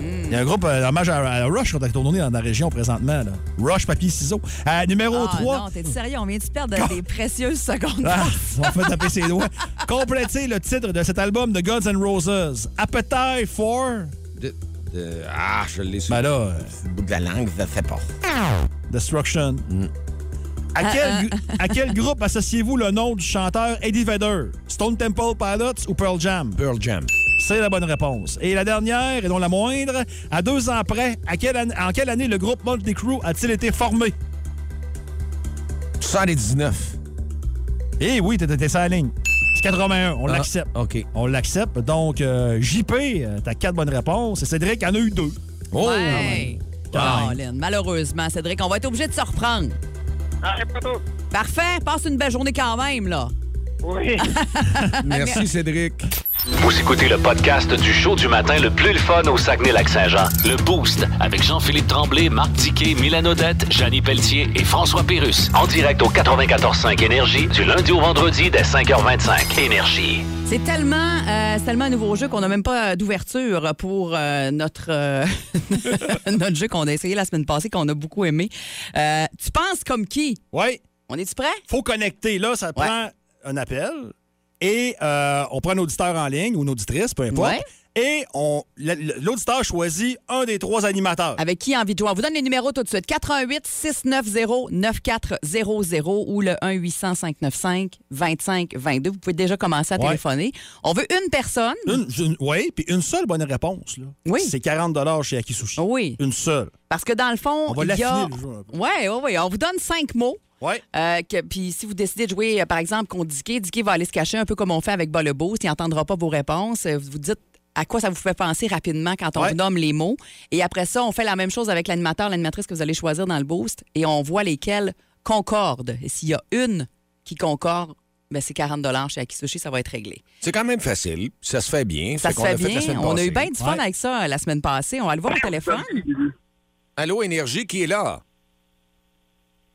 Il y a un groupe euh, hommage à, à Rush qui est tourné dans la région présentement. Là. Rush, papier, ciseaux. Euh, numéro Ah 3. non, t'es sérieux? On vient de perdre des précieuses secondes. Ah, on fait taper ses doigts. Complétez le titre de cet album de Guns N' Roses. Appetite for... Ah, je l'ai sur Ben là, euh, le bout de la langue, ça fait pas. Destruction. À, quel, à quel groupe associez-vous le nom du chanteur Eddie Vedder? Stone Temple Pilots ou Pearl Jam? Pearl Jam. C'est la bonne réponse. Et la dernière, et non la moindre, à deux ans près, à quelle an- en quelle année le groupe Motley Crue a-t-il été formé? 79. Eh oui, t'étais sur la ligne. C'est 81, on Ah, l'accepte. OK. On l'accepte. Donc, euh, JP, euh, t'as quatre bonnes réponses. Et Cédric en a eu deux. Oh! Ouais. Malheureusement, Cédric, on va être obligé de se reprendre. Ah, pas tout. Parfait, passe une belle journée quand même, là. Oui. Merci, Cédric. Vous écoutez le podcast du show du matin le plus le fun au Saguenay-Lac-Saint-Jean. Le Boost avec Jean-Philippe Tremblay, Marc Tiquet, Milan Odette, Janine Pelletier et François Pérus. En direct au 94.5 Énergie du lundi au vendredi dès 5h25. Énergie. C'est tellement, euh, tellement un nouveau jeu qu'on n'a même pas euh, d'ouverture pour euh, notre, euh, notre jeu qu'on a essayé la semaine passée, qu'on a beaucoup aimé. Euh, tu penses comme qui? Oui. On est-tu prêt? faut connecter. Là, ça prend un appel et euh, on prend un auditeur en ligne ou une auditrice, peu importe. Ouais. Et on l'auditeur choisit un des trois animateurs. Avec qui envie de jouer? On vous donne les numéros tout de suite. 88 690 9400 ou le 1 800 595 25 22. Vous pouvez déjà commencer à Ouais. téléphoner. On veut une personne. Une, une- oui, puis une seule bonne réponse. Là. Oui. C'est 40 chez Akisushi. Oui. Une seule. Parce que dans le fond, On va il y a... Oui, oui, oui. On vous donne cinq mots. Oui. Euh, Puis si vous décidez de jouer, euh, par exemple, contre Dicky, Dicky va aller se cacher un peu comme on fait avec Bas le Boost. Il n'entendra pas vos réponses. Euh, Vous dites à quoi ça vous fait penser rapidement quand on Ouais. vous nomme les mots. Et après ça, on fait la même chose avec l'animateur, l'animatrice que vous allez choisir dans le Boost. Et on voit lesquels concordent. Et s'il y a une qui concorde, ben c'est 40 chez Akisushi, ça va être réglé. C'est quand même facile. Ça se fait bien. Ça Fait se qu'on fait l'a fait la bien. On a eu bien du fun Ouais. avec ça euh, la semaine passée. On va le voir au téléphone. Allô, Énergie, qui est là?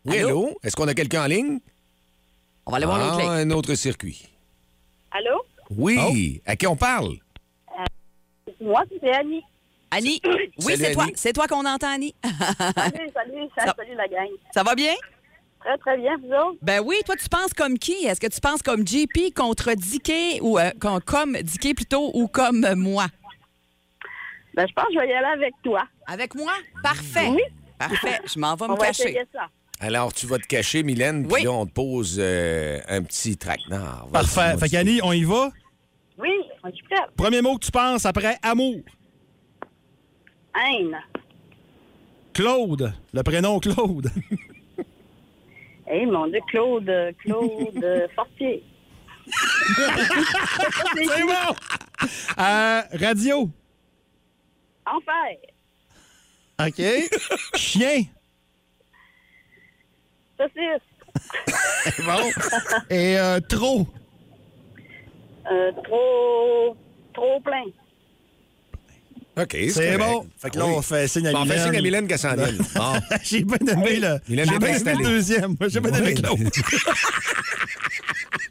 Oui, Allô? allô? Est-ce qu'on a quelqu'un en ligne? On va aller voir l'autre Ah, ligne. un autre circuit. Allô? Oui. À qui on parle? Moi, c'est Annie. Annie, oui, c'est toi. C'est toi qu'on entend, Annie? Salut, salut, Ça- salut la gang. ça va bien? Très, très bien, vous autres? Ben oui, toi, tu penses comme qui? Est-ce que tu penses comme JP contre Dicky ou euh, com- comme Dicky plutôt ou comme euh, moi? Ben, je pense que je vais y aller avec toi. Avec moi? Parfait. Oui. Parfait. Je m'en vais On me va cacher. essayer ça. Alors, tu vas te cacher, Mylène, Oui. puis là, on te pose euh, un petit traquenard. Parfait. Fait qu'Annie, on y va? Oui, on est prêt. Premier mot que tu penses après amour. Haine. Claude. Le prénom Claude. Eh, mon Dieu, Claude, Claude euh, Fortier. C'est bon. Euh, radio. Enfer. OK. Chien. Saucisse. Bon. Et euh, trop. Euh, trop, trop plein. OK, C'est bon. Fait que là, Oui. on fait signe à Bon, on fait signe à Mylène qu'elle s'en vienne. J'ai bien aimé le. Mylène est installée. le deuxième. J'ai bien aimé Oui. Claude.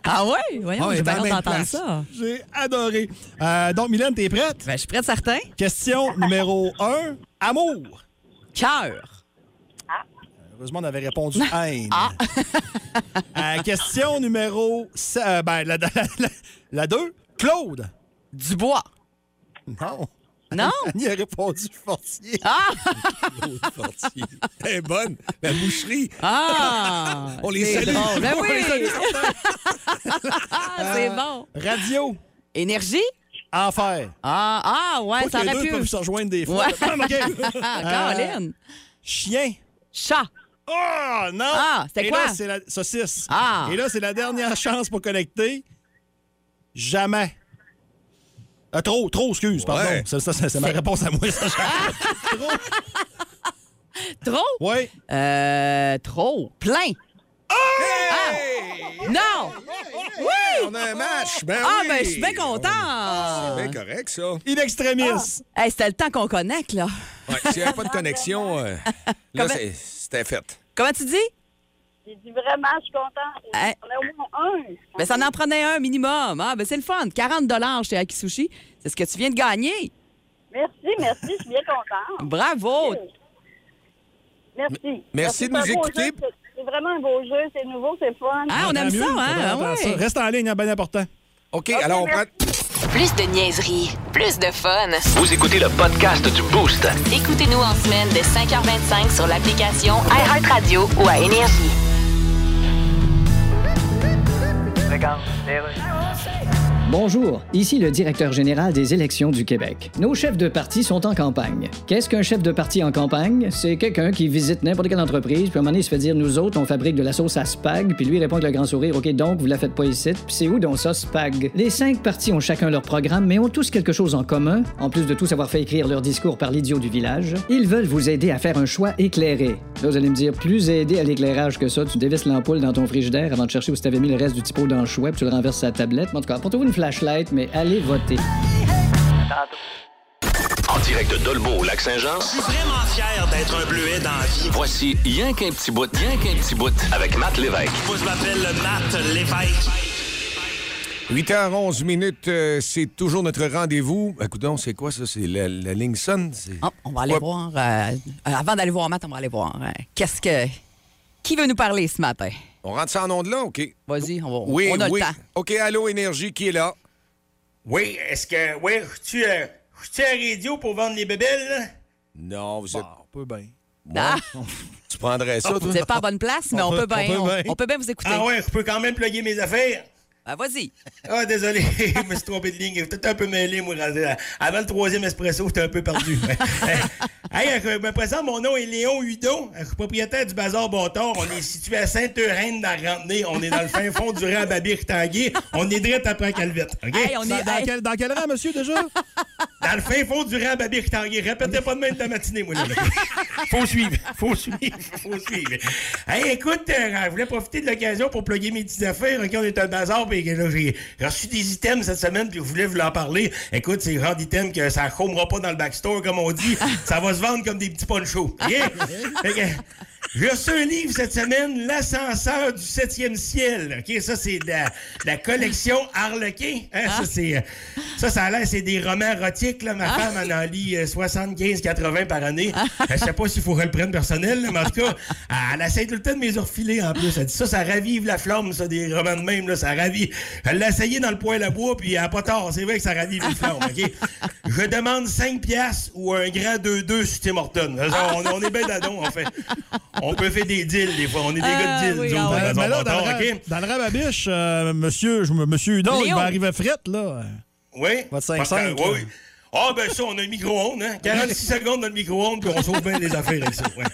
Ah oui? Voyons, j'ai même d'entendre ça. J'ai adoré. Euh, donc, Mylène, t'es prête? Ben, je suis prête, certain. Question numéro un. Amour. Cœur. Heureusement, on avait répondu haine. Ah. Euh, question numéro... euh, ben, la, la, la- la deux. Claude. Dubois. Non. Non? Annie a répondu fortier. Ah! Fortier. Elle est bonne. La boucherie. Ah! On les salue. drôle. Ben oui! Ah, c'est bon. Radio. Énergie? Enfer. Ah, ah ouais, Pas ça que les aurait deux pu. peuvent se rejoindre des fois. Ouais. Ah, OK. Ah. Chien. Chat. Oh, non! Ah, c'était Et quoi? là, c'est la saucisse. Ah. Et là, c'est la dernière chance pour connecter. Jamais. Euh, trop, trop, excuse, pardon. Ouais. Ça, ça, ça, c'est ma réponse à moi. Ça, Trop? oui. Euh, trop. Plein. Ah! Non! On a un match. Ben Ah, oui. ben, je suis bien content. C'est bien correct, ça. In extremis. Hey, c'était le temps qu'on connecte, là. Ouais, S'il n'y avait pas de connexion, euh, là, c'est- c'était fait. Comment tu dis? J'ai dit vraiment, je suis contente. Hein? On a au moins un. Ben, ça en prenait un minimum. Ah, ben, c'est le fun. 40 chez Akisushi. C'est ce que tu viens de gagner. Merci, merci, je suis bien contente. Bravo! Merci. Merci de nous écouter. c'est- vraiment un beau jeu, c'est nouveau, c'est fun. Ah, on aime mieux, ça, hein? Ah ça. ouais. Reste en ligne, hein, bien important. OK, alors on prend... Plus de niaiserie, plus de fun. Vous écoutez le podcast du Boost. Écoutez-nous en semaine de 5h25 sur l'application iHeartRadio ou à Énergie. Bonjour, ici le directeur général des élections du Québec. Nos chefs de parti sont en campagne. Qu'est-ce qu'un chef de parti en campagne? C'est quelqu'un qui visite n'importe quelle entreprise, puis à un moment donné, il se fait dire Nous autres, on fabrique de la sauce à spag, puis lui répond avec le grand sourire OK, donc vous la faites pas ici, puis c'est où donc ça, spag? Les cinq partis ont chacun leur programme, mais ont tous quelque chose en commun, en plus de tous avoir fait écrire leur discours par l'idiot du village. Ils veulent vous aider à faire un choix éclairé. Là, vous allez me dire Plus aider à l'éclairage que ça, tu dévisses l'ampoule dans ton frigidaire avant de chercher où tu avais mis le reste du typo dans le choix, puis tu le renverses sur la tablette. En tout cas, une flashlight, mais allez voter. En direct de Dolbeau au Lac-Saint-Jean, Je suis vraiment fier d'être un bleuet dans la vie. voici Rien qu'un petit bout, rien qu'un petit bout avec Matt Lévesque. Moi, je m'appelle Matt Lévesque. 8h11 minutes, euh, c'est toujours notre rendez-vous. Écoutons, c'est quoi ça? C'est la, la ligne sonne? C'est- Ah, on va aller Ouais. voir. euh, euh, avant d'aller voir Matt, on va aller voir. euh, Qu'est-ce que. Qui veut nous parler ce matin? On rentre ça en onde là? OK. Vas-y, on, va, Oui, on a oui. le temps. OK, Allô Énergie, qui est là? Oui, est-ce que. Oui, tu euh, je à la radio pour vendre les bébelles, là? Non, vous êtes... Ah, on peut bien. Ah, Tu prendrais ça, toi? vous n'êtes pas à bonne place, mais On on, peut- peut bien. on peut On, bien. on peut bien vous écouter. Ah ouais, je peux quand même plugger mes affaires. Ah, vas-y. Ah, désolé, je me suis trompé de ligne. J'étais un peu mêlé, moi. à- Avant le troisième espresso, j'étais un peu perdu. hey, je me présente, mon nom est Léon Hudon. Je suis propriétaire du Bazar Bâtard. On est situé à Sainte-Euraine dans Rantenay. On est dans le fin fond du rang Babir Tanguay. On est direct après Calvette. OK? Hey, on est. Dans, quel, dans quel rang, monsieur, déjà? Dans le fin fond du rang Babir Tanguay. Répétez pas de même de la matinée, moi. Là. Faut suivre. Faut suivre. Faut suivre. Hey, écoute, euh, je voulais profiter de l'occasion pour plugger mes petites affaires. OK, on est un bazar. Puis là, j'ai reçu des items cette semaine. Puis je voulais vous en parler. Écoute, c'est le genre d'items que ça chômera pas dans le backstore, comme on dit. Ça va se vendre comme des petits ponchos. OK? J'ai reçu un livre cette semaine, L'ascenseur du septième ciel. OK, ça, c'est de la, la collection Harlequin. Hein, Ça, c'est, euh, ça, ça a l'air, c'est des romans érotiques. Là. Ma femme en en lit euh, 75-80 par année. Je sais pas s'il je le prenne personnel, là, mais en tout cas, elle essaie tout le temps de me les refiler en plus. Elle dit ça, ça ravive la flamme, ça, des romans de même. Là, ça ravive. Elle l'a essayé dans le poêle à bois, puis elle a pas tort. C'est vrai que ça ravive une flamme. OK? Je demande 5 piastres ou un grand 2-2 sur Tim Hortons. On, on est bien dadon, en fait. On peut faire des deals, des fois. On est des Ah, gars de deals, oui, ah mais là, Bazar dans le, Bâtard, rang- OK? dans le rang Babiche, euh, monsieur, monsieur Hudon, il va arriver frette, là. Oui. Votre Parce que- 5-5, Oui, Ah, ben ça, on a un micro-ondes, hein? 46 secondes dans le micro-ondes, puis on sauve bien les affaires avec ça. ouais.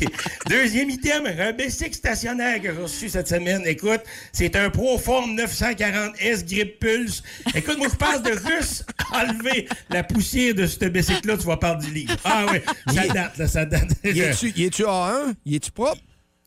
Deuxième item, un bicycle stationnaire que j'ai reçu cette semaine. Écoute, c'est un Proform 940S Grip Pulse. Écoute, moi, je passe de juste enlever la poussière de ce bicycle-là, tu vas parler du livre. Ah oui, ça date, là, ça date. Y es-tu A1? Y es-tu propre?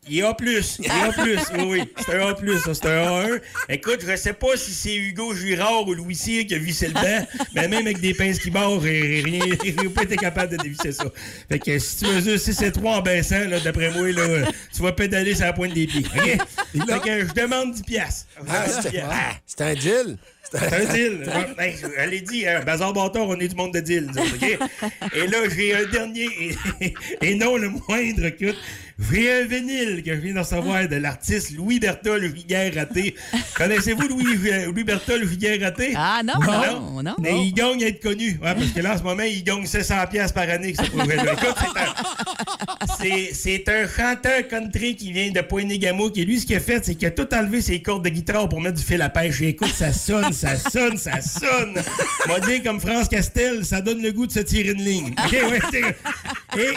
Il y a plus. Il y a plus. Oui, oui. C'est un A+, ça. C'est un A1. Écoute, je sais pas si c'est Hugo Girard ou Louis Cyr qui a vissé le banc, mais même avec des pinces qui barrent, rien, il pas été capable de dévisser ça. Fait que si tu mesures 6 et 3 en baissant, là, d'après moi, là, tu vas pédaler sur la pointe des pieds. OK? Fait que je demande 10 piastres. Ah, demande 10 c'est un deal. C'est un- C'est un deal. Hey, je l'ai dit, hein, Bazar Bâtard, on est du monde de deal. nous autres, OK? Et là, j'ai un dernier, et, et non le moindre, écoute. Un vinyle que je viens de recevoir de l'artiste Louis Bertol Rigueur Raté. Connaissez-vous Louis, Louis Bertol Rigueur Raté? Ah, non, non, non. Mais il gagne à être connu. Ouais, parce que là, en ce moment, il gagne 700$ piastres par année. C'est un- un chanteur country qui vient de Pointe-Gamo qui, lui, ce qu'il a fait, c'est qu'il a tout enlevé ses cordes de guitare pour mettre du fil à pêche. Et écoute, ça sonne, ça sonne, ça sonne. On va dire comme France Castel, ça donne le goût de se tirer une ligne. OK, ouais, Et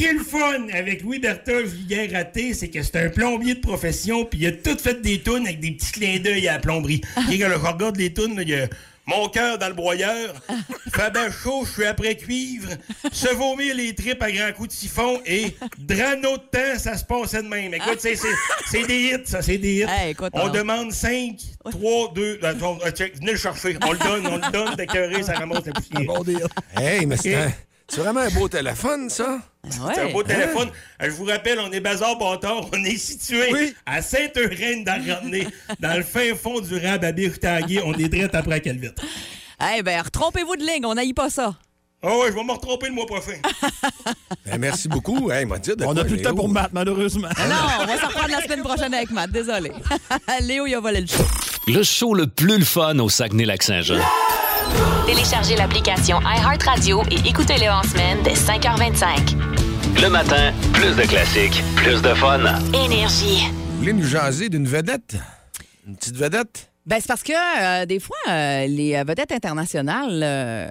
qui est le fun avec Louis Berthold Viguier raté, c'est que c'est un plombier de profession, puis il a tout fait des tunes avec des petits clins d'œil à la plomberie. Et quand je regarde les tunes, il y a Mon cœur dans le broyeur, Fabin chaud, je suis après cuivre, se vomir les tripes à grands coups de siphon et Drano de temps, ça se passait de même. Écoute, c'est- c'est c'est des hits, ça, c'est des hits. Hey, écoute, on on- demande 5, 3, 2, attends, euh, check, venez le chercher. On le donne, on le donne, d'écœuré, ça ramasse la poussière. Hey, mais c'est Ok. un- c'est vraiment un beau téléphone, ça. C'est un beau téléphone. Euh, Je vous rappelle, on est Bazar Bâtard. On est situé Oui. à Sainte-Euraine dans le Ramené, dans le fin fond du Tanguay. On est direct après Calvite. Eh ben, retrompez-vous de ligne, on n'aille pas ça. Ah ouais, je vais me retromper le mois prochain. Ben, merci beaucoup. Hey, m'a dit de On n'a plus de temps pour Matt, malheureusement. Non, on va s'en reprendre la semaine prochaine avec Matt, désolé. Léo, il a volé le show. Le show le plus le fun au Saguenay-Lac-Saint-Jean. Téléchargez l'application iHeartRadio et écoutez-le en semaine dès 5h25. Le matin, plus de classiques, plus de fun. Énergie. Vous voulez nous jaser d'une vedette? Une petite vedette? Ben, c'est parce que euh, des fois, euh, les euh, vedettes internationales euh,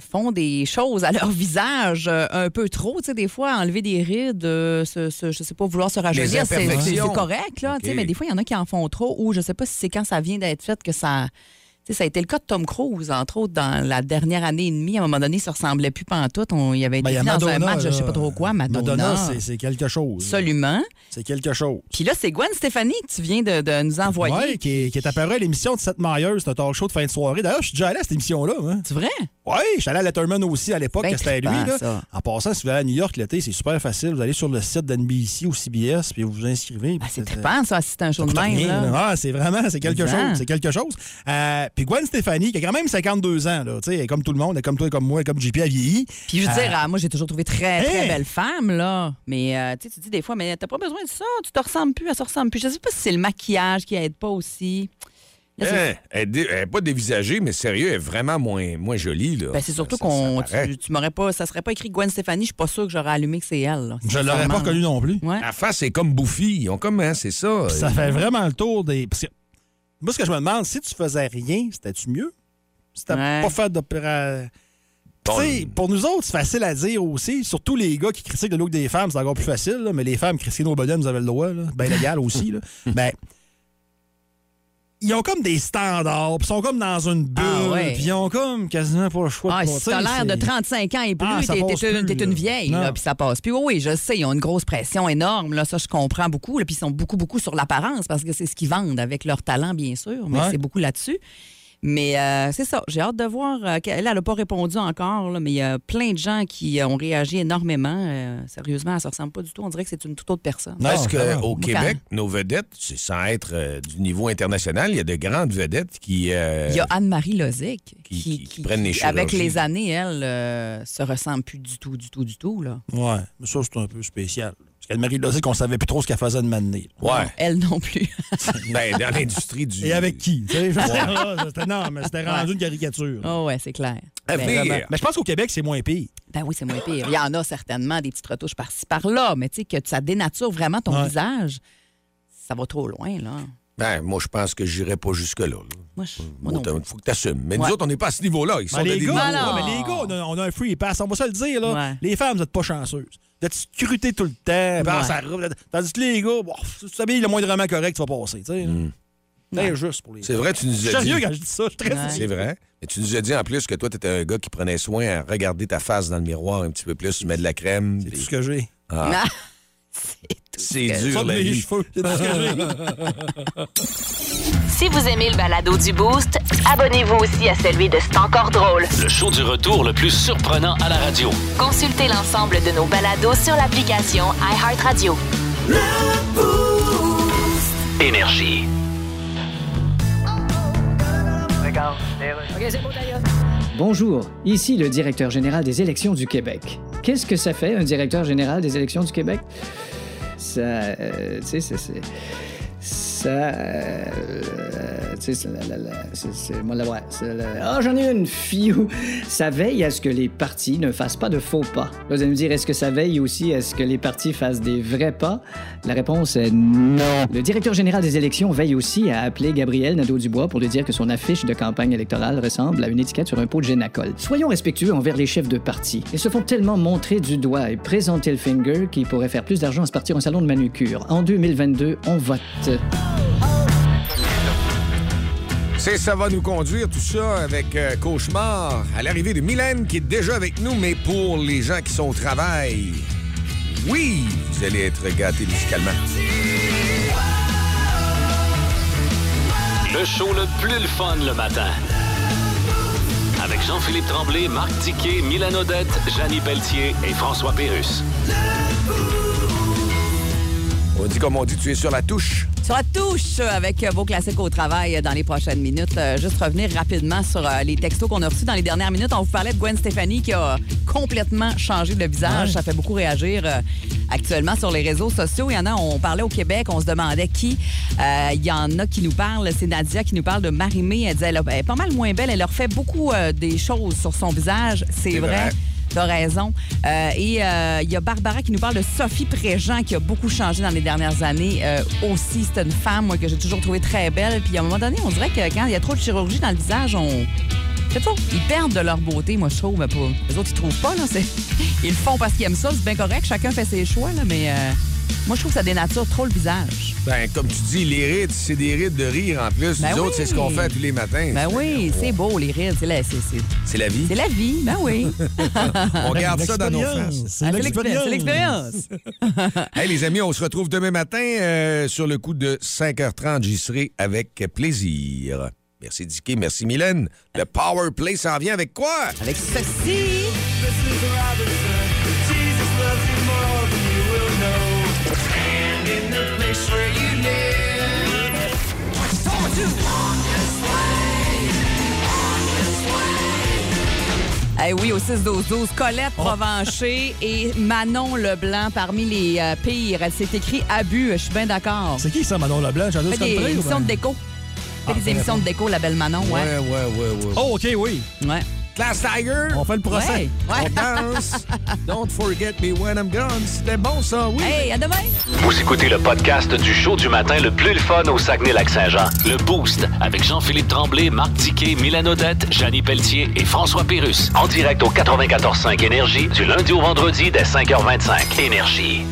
font des choses à leur visage euh, un peu trop. Tu sais, des fois, enlever des rides, euh, se- se- je sais pas, vouloir se rajeunir, c'est- correct. Là, tu sais, OK. Mais des fois, il y en a qui en font trop ou je sais pas si c'est quand ça vient d'être fait que ça. Sais, ça a été le cas de Tom Cruise, entre autres, dans la dernière année et demie. À un moment donné, ça ressemblait plus pantoute. On y avait été Ben, il dans un match, je sais là. pas trop quoi, Madonna. Madonna, c'est- quelque chose. Absolument. C'est quelque chose. Puis là, c'est Gwen Stéphanie que tu viens de, de nous envoyer. Ouais, qui est, qui est apparu à l'émission de Seth Meyers, c'est un talk show de fin de soirée. D'ailleurs, je suis déjà allé à cette émission-là. Hein. C'est vrai? Oui, je suis allé à Letterman aussi à l'époque, Ben c'était lui. trippant, Là. ça. En passant, si vous allez à New York l'été, c'est super facile. Vous allez sur le site d'NBC ou CBS, puis vous vous inscrivez. Puis c'est trippant, ça, si c'est un show de même. rien, là. là. Ah, c'est vraiment, c'est quelque chose. C'est quelque chose. Euh, puis Gwen Stéphanie, qui a quand même 52 ans, là, elle est comme tout le monde, elle est comme toi, comme moi, elle est comme JP, elle vieillit. Puis je veux Euh, dire, ah, moi, j'ai toujours trouvé très, très Hey! belle femme, là. Mais euh, tu dis des fois, mais t'as pas besoin de ça, tu te ressembles plus, elle se ressemble plus. Je sais pas si c'est le maquillage qui aide pas aussi. Hein, elle, est dé- elle est pas dévisagée, mais sérieux, elle est vraiment moins, moins jolie. Là. ben, c'est surtout Ça- ça qu'on. Tu, tu m'aurais pas. Ça serait pas écrit Gwen Stéphanie, je suis pas sûr que j'aurais allumé que c'est elle. là. Je l'aurais pas reconnu non plus. Ouais. La face est comme bouffie. Ils ont comme, hein, c'est ça. Ça fait vraiment le tour des. Parce que, moi, ce que je me demande, si tu faisais rien, c'était-tu mieux? Si t'as Ouais. pas fait d'opéra. Bon, Tu sais, pour nous autres, c'est facile à dire aussi. Surtout les gars qui critiquent le look des femmes, c'est encore plus facile. là, mais les femmes critiquent nos bedaines, vous avez le droit. Là, ben légal aussi. Là. ben, ils ont comme des standards, puis ils sont comme dans une bulle, Ah ouais. puis ils ont comme quasiment pas le choix Ah, de si t'as l'air de 35 ans et plus, Ah, t'es une, vieille, là, puis ça passe. Puis oui, oui, je sais, ils ont une grosse pression énorme, là, ça je comprends beaucoup, puis ils sont beaucoup, beaucoup sur l'apparence, parce que c'est ce qu'ils vendent avec leur talent, bien sûr, mais Ouais. c'est beaucoup là-dessus. Mais euh, c'est ça, j'ai hâte de voir. euh, elle n'a pas répondu encore, là, mais il y a plein de gens qui euh, ont réagi énormément. Euh, sérieusement, elle ne ressemble pas du tout. On dirait que c'est une toute autre personne. Est-ce vraiment? qu'au Québec, nos vedettes, c'est sans être euh, du niveau international, il y a de grandes vedettes qui. euh, Il y a Anne-Marie Lozic qui- qui- qui prennent les avec chirurgies. les années, elle, euh, se ressemble plus du tout, du tout, du tout. Là. Ouais, mais ça, c'est un peu spécial. Parce qu'Anne-Marie Lozic, qu'on savait plus trop ce qu'elle faisait de m'amener. Ouais. Elle non plus. Ben, dans l'industrie du. Et avec qui? ah, c'était- non, mais c'était rendu une caricature. Oh ouais, c'est clair. À Ben. Mais je pense qu'au Québec, c'est moins pire. Ben oui, c'est moins pire. Il y en a certainement des petites retouches par-ci, par-là, mais tu sais, que ça dénature vraiment ton Ouais. visage, ça va trop loin, là. Ben, moi, je pense que j'irai pas jusque-là. là. Moi, je- moi Moi, non faut que tu assumes. Mais Ouais. nous autres, on n'est pas à ce niveau-là. Ils sont Ben, les, des gars, Non, mais les gars, on a, on a un free pass. On va se le dire, là. Ouais. Les femmes, vous n'êtes pas chanceuses. Vous êtes scrutées tout le temps. ah, Ouais. ça roule. Tandis que les gars, bon, si tu t'habilles le moindrement correct, tu vas passer. tu sais. C'est juste pour les Mm. C'est vrai, tu nous Je suis as dit. sérieux quand je dis ça. Je suis très Ouais. C'est vrai. Mais tu nous as dit en plus que toi, tu étais un gars qui prenait soin à regarder ta face dans le miroir un petit peu plus, tu mets de la crème. C'est puis- tout ce que j'ai. Ah, c'est c'est dur, la vie. C'est. Si vous aimez le balado du Boost, abonnez-vous aussi à celui de C'est encore drôle. Le show du retour le plus surprenant à la radio. Consultez l'ensemble de nos balados sur l'application iHeartRadio. Énergie. Bonjour, ici le directeur général des élections du Québec. Qu'est-ce que ça fait, un directeur général des élections du Québec? Ça. euh, tu c'est. Ça. euh, tu sais, c'est. moi, Ah, j'en ai une, fiou! Ça veille à ce que les partis ne fassent pas de faux pas. Là, vous allez me dire, est-ce que ça veille aussi à ce que les partis fassent des vrais pas? La réponse est non. Le directeur général des élections veille aussi à appeler Gabriel Nadeau-Dubois pour lui dire que son affiche de campagne électorale ressemble à une étiquette sur un pot de Génacol. Soyons respectueux envers les chefs de parti. Ils se font tellement montrer du doigt et présenter le finger qu'ils pourraient faire plus d'argent à se partir un salon de manucure. En 2022, on vote. C'est ça va nous conduire, tout ça, avec euh, Cauchemar, à l'arrivée de Mylène qui est déjà avec nous, mais pour les gens qui sont au travail, oui, vous allez être gâtés musicalement. Le show le plus le fun le matin. Avec Jean-Philippe Tremblay, Marc Tiquet, Milan Odette, Janine Pelletier et François Pérus. On dit comme on dit, tu es sur la touche. Sur la touche avec vos classiques au travail dans les prochaines minutes. Euh, juste revenir rapidement sur euh, les textos qu'on a reçus dans les dernières minutes. On vous parlait de Gwen Stefani qui a complètement changé de visage. Ouais. Ça fait beaucoup réagir euh, actuellement sur les réseaux sociaux. Il y en a, on parlait au Québec, on se demandait qui. Euh, Il y en a qui nous parlent. C'est Nadia qui nous parle de Marimé. Elle dit elle, est pas mal moins belle. Elle leur fait beaucoup euh, des choses sur son visage. C'est C'est vrai. vrai. T'as raison. Euh, et euh, il y a Barbara qui nous parle de Sophie Préjean qui a beaucoup changé dans les dernières années. Euh, aussi, c'est une femme que j'ai toujours trouvée très belle. Puis à un moment donné, on dirait que quand il y a trop de chirurgie dans le visage, on. Je sais pas, ils perdent de leur beauté, moi, je trouve. Mais les autres, ils trouvent pas. Là, ils le font parce qu'ils aiment ça, c'est bien correct. Chacun fait ses choix, mais euh, moi, je trouve que ça dénature trop le visage. Ben, comme tu dis, les rides, c'est des rides de rire en plus. Ben Nous autres, c'est ce qu'on fait tous les matins. Ben oui, c'est beau, les rides. C'est la, c'est- c'est- C'est la vie. c'est la vie, ben oui. On garde ça dans nos faces. C'est Ah, c'est l'expérience. C'est l'expérience. Hey, les amis, on se retrouve demain matin euh, sur le coup de 5h30. J'y serai avec plaisir. Merci Dicky, merci Mylène. Le Power Play s'en vient avec quoi? Avec ceci. Eh oui, au 6-12-12, Colette Provencher et Manon Leblanc parmi les euh, pires. Elle s'est écrit abus, je suis bien d'accord. C'est qui ça, Manon Leblanc? J'ai des émissions de ben? déco. Elle fait des émissions de déco, la belle Manon, ouais. ouais, ouais, ouais. Oh, OK, oui. Ouais. Class Tiger, On fait le procès. Ouais. on danse. Don't forget me when I'm gone. C'était bon, ça, oui. Hey, à demain! Vous écoutez le podcast du show du matin le plus le fun au Saguenay-Lac-Saint-Jean. Le Boost avec Jean-Philippe Tremblay, Marc Tiquet, Milan Odette, Janine Pelletier et François Pérus. En direct au 94.5 Énergie du lundi au vendredi dès 5h25. Énergie.